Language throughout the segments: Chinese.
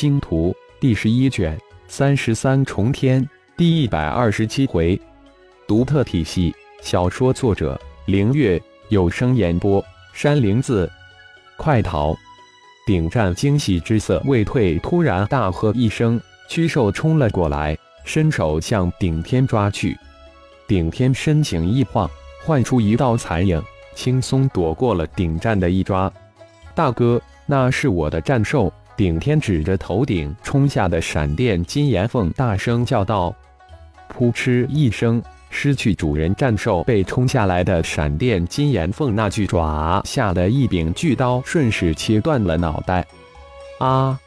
星图》第十一卷三十三重天第一百二十七回，独特体系小说作者：凌月，有声演播：山灵子。快逃！顶战惊喜之色未退，突然大喝一声，驱兽冲了过来，伸手向顶天抓去。顶天身形一晃，唤出一道残影，轻松躲过了顶战的一抓。大哥，那是我的战兽！顶天指着头顶冲下的闪电金岩凤，大声叫道：“扑哧一声！”失去主人战兽被冲下来的闪电金岩凤那巨爪下的一柄巨刀顺势切断了脑袋。啊！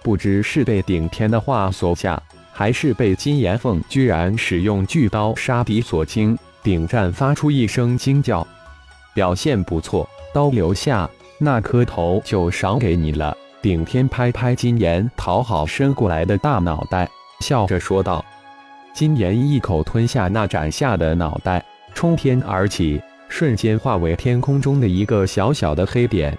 不知是被顶天的话所吓，还是被金岩凤居然使用巨刀杀敌所惊，顶战发出一声惊叫。表现不错，刀留下，那颗头就赏给你了。顶天拍拍金岩讨好伸过来的大脑袋，笑着说道。金岩一口吞下那斩下的脑袋，冲天而起，瞬间化为天空中的一个小小的黑点。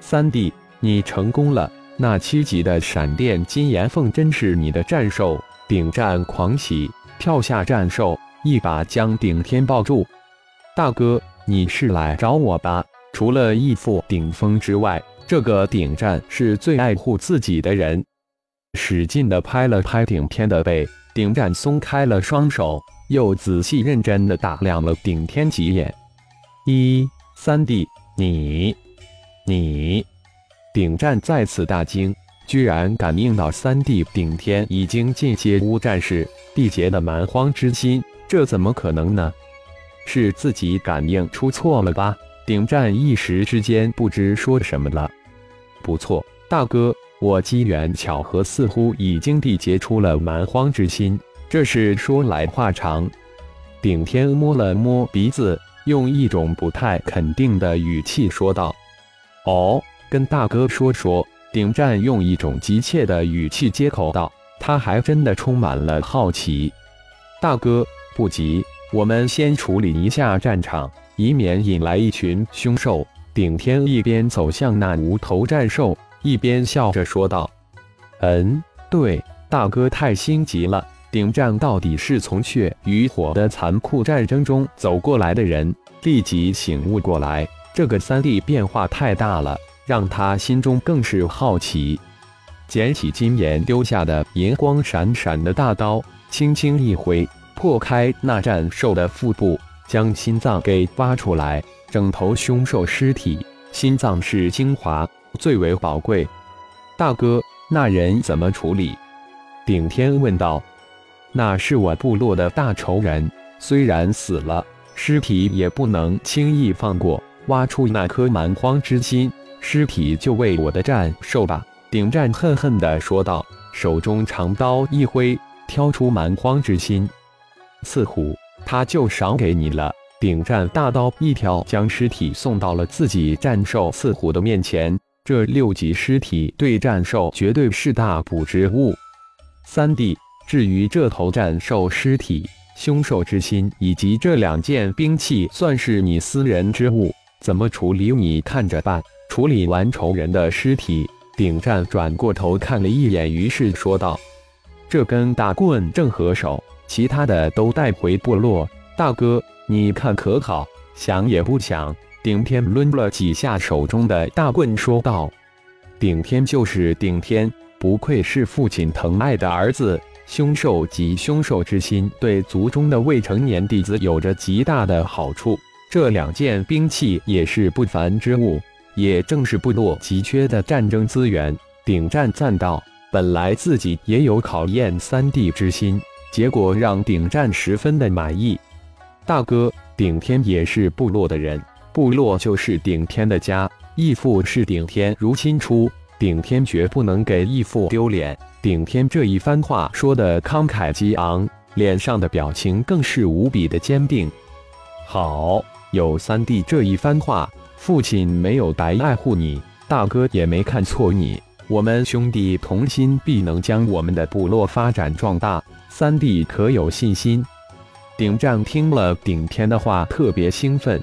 三弟，你成功了！那七级的闪电金岩凤真是你的战兽！顶战狂喜，跳下战兽，一把将顶天抱住。大哥，你是来找我吧？除了义父顶峰之外，这个顶战是最爱护自己的人。使劲地拍了拍顶天的背。顶战松开了双手，又仔细认真地打量了顶天几眼。一三弟，你你，顶战再次大惊，居然感应到三弟顶天已经进阶乌战士，缔结了蛮荒之心，这怎么可能呢？是自己感应出错了吧？顶战一时之间不知说什么了。不错，大哥。我机缘巧合，似乎已经缔结出了蛮荒之心。这是说来话长。顶天摸了摸鼻子，用一种不太肯定的语气说道：“哦，跟大哥说说。”顶战用一种急切的语气接口道：“他还真的充满了好奇。”大哥不急，我们先处理一下战场，以免引来一群凶兽。顶天一边走向那无头战兽。一边笑着说道：“嗯，对，大哥太心急了。顶战到底是从血与火的残酷战争中走过来的人，立即醒悟过来，这个三弟变化太大了，让他心中更是好奇。捡起金岩丢下的银光闪闪的大刀，轻轻一挥，破开那战兽的腹部，将心脏给挖出来。整头凶兽尸体，心脏是精华。”最为宝贵，大哥，那人怎么处理？顶天问道。那是我部落的大仇人，虽然死了，尸体也不能轻易放过。挖出那颗蛮荒之心，尸体就为我的战兽吧。顶战恨恨地说道，手中长刀一挥，挑出蛮荒之心。刺虎，他就赏给你了。顶战大刀一挑，将尸体送到了自己战兽刺虎的面前。这六级尸体对战兽绝对是大补之物。三弟，至于这头战兽尸体、凶兽之心以及这两件兵器，算是你私人之物，怎么处理你看着办。处理完仇人的尸体，顶战转过头看了一眼，于是说道：“这根大棍正合手，其他的都带回部落。大哥，你看可好？想也不想。”顶天抡了几下手中的大棍，说道：“顶天就是顶天，不愧是父亲疼爱的儿子。凶兽及凶兽之心，对族中的未成年弟子有着极大的好处。这两件兵器也是不凡之物，也正是部落急缺的战争资源。”顶战赞道：“本来自己也有考验三弟之心，结果让顶战十分的满意。大哥，顶天也是部落的人。”部落就是顶天的家，义父是顶天如亲出，顶天绝不能给义父丢脸。顶天这一番话说的慷慨激昂，脸上的表情更是无比的坚定。好，有三弟这一番话，父亲没有白爱护你，大哥也没看错你，我们兄弟同心，必能将我们的部落发展壮大。三弟可有信心？顶战听了顶天的话，特别兴奋。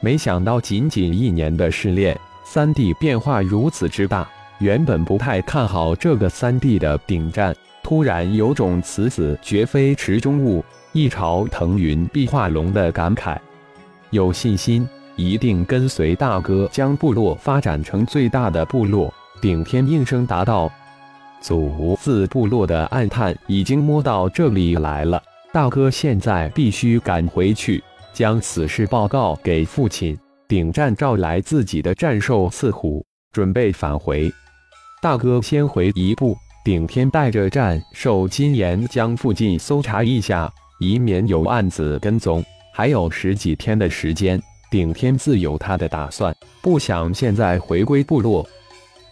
没想到，仅仅一年的试炼，三弟变化如此之大。原本不太看好这个三弟的顶战，突然有种此子绝非池中物，一朝腾云必化龙的感慨。有信心，一定跟随大哥将部落发展成最大的部落。顶天应声答道：“祖自部落的暗探已经摸到这里来了，大哥现在必须赶回去，将此事报告给父亲。顶战召来自己的战兽四虎，准备返回。大哥先回一步。顶天带着战兽金岩将附近搜查一下，以免有暗子跟踪。还有十几天的时间，顶天自有他的打算，不想现在回归部落。”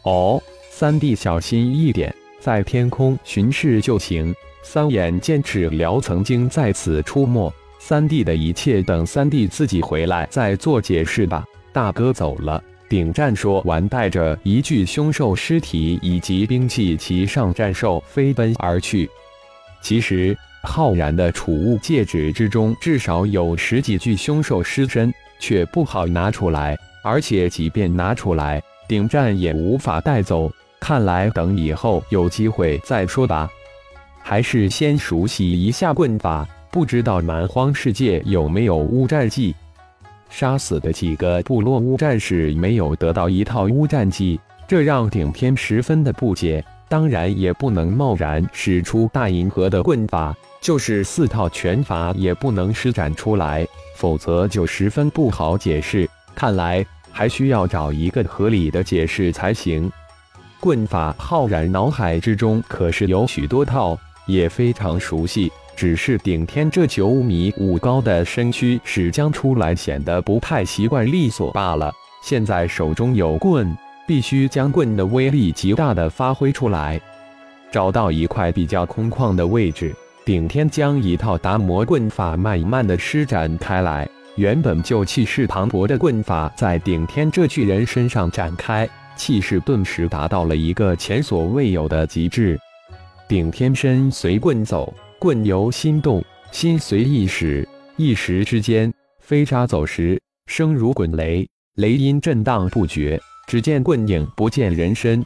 哦，三弟小心一点，在天空巡视就行。三眼剑齿辽曾经在此出没，三弟的一切等三弟自己回来再做解释吧。大哥走了，顶战说完，带着一具凶兽尸体以及兵器骑上战兽飞奔而去。其实，浩然的储物戒指之中至少有十几具凶兽尸身，却不好拿出来，而且即便拿出来。顶战也无法带走，看来等以后有机会再说吧。还是先熟悉一下棍法，不知道蛮荒世界有没有乌战技。杀死的几个部落乌战士没有得到一套乌战技，这让顶天十分的不解。当然也不能贸然使出大银河的棍法，就是四套拳法也不能施展出来，否则就十分不好解释。看来。还需要找一个合理的解释才行。棍法，浩然脑海之中可是有许多套，也非常熟悉。只是顶天这九米五高的身躯使将出来，显得不太习惯利索罢了。现在手中有棍，必须将棍的威力极大的发挥出来。找到一块比较空旷的位置，顶天将一套达摩棍法慢慢的施展开来。原本就气势磅礴的棍法，在顶天这巨人身上展开，气势顿时达到了一个前所未有的极致。顶天身随棍走，棍由心动，心随意使，一时之间飞沙走石，声如滚雷，雷音震荡不绝。只见棍影不见人身，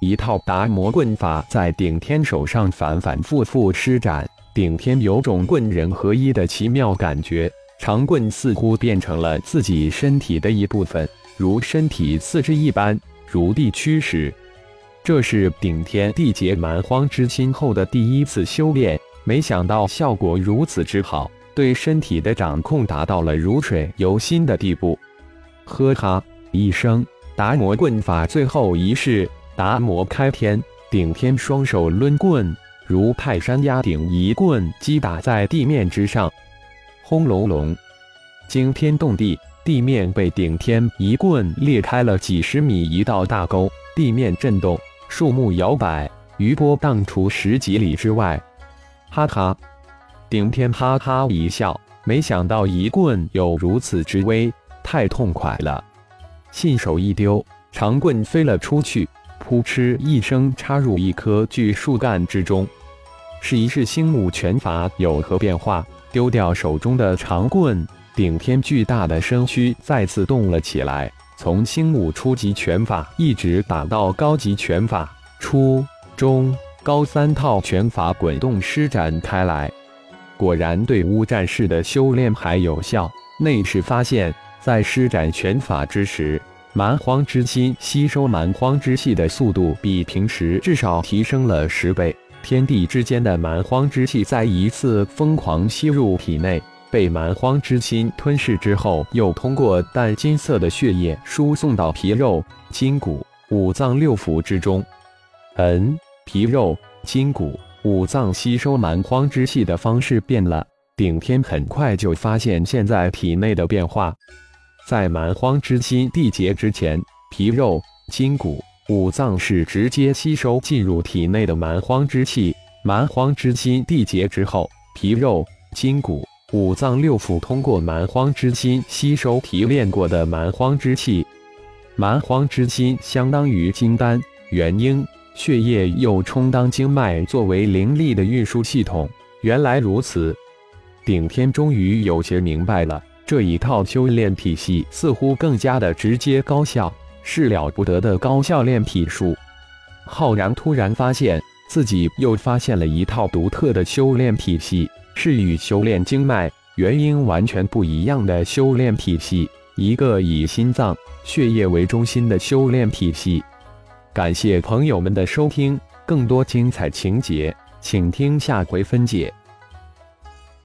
一套达摩棍法在顶天手上反反复复施展，顶天有种棍人合一的奇妙感觉。长棍似乎变成了自己身体的一部分，如身体四肢一般，如地驱使。这是顶天地劫蛮荒之心后的第一次修炼，没想到效果如此之好，对身体的掌控达到了如水游心的地步。呵哈一声，达摩棍法最后一式达摩开天，顶天双手抡棍，如泰山压顶，一棍击打在地面之上。轰隆隆，惊天动地，地面被顶天一棍裂开了几十米一道大沟，地面震动，树木摇摆，余波荡出十几里之外。哈哈，顶天哈哈一笑，没想到一棍有如此之威，太痛快了。信手一丢，长棍飞了出去，扑哧一声插入一棵巨树干之中。试一试星木拳法有何变化？丢掉手中的长棍，顶天巨大的身躯再次动了起来，从星武初级拳法一直打到高级拳法，初、中、高三套拳法滚动施展开来。果然对乌战士的修炼还有效。内视发现，在施展拳法之时，蛮荒之心吸收蛮荒之气的速度比平时至少提升了十倍。天地之间的蛮荒之气再一次疯狂吸入体内，被蛮荒之心吞噬之后，又通过淡金色的血液输送到皮肉、筋骨、五脏六腑之中。嗯，皮肉、筋骨、五脏吸收蛮荒之气的方式变了。顶天很快就发现现在体内的变化，在蛮荒之心缔结之前，皮肉、筋骨。五脏是直接吸收进入体内的蛮荒之气，蛮荒之心缔结之后，皮肉、筋骨、五脏六腑通过蛮荒之心吸收提炼过的蛮荒之气。蛮荒之心相当于金丹、元婴，血液又充当经脉作为灵力的运输系统。原来如此，顶天终于有些明白了，这一套修炼体系似乎更加的直接高效。是了不得的高效炼体术。浩然突然发现自己又发现了一套独特的修炼体系，是与修炼经脉元婴完全不一样的修炼体系，一个以心脏血液为中心的修炼体系。感谢朋友们的收听，更多精彩情节，请听下回分解。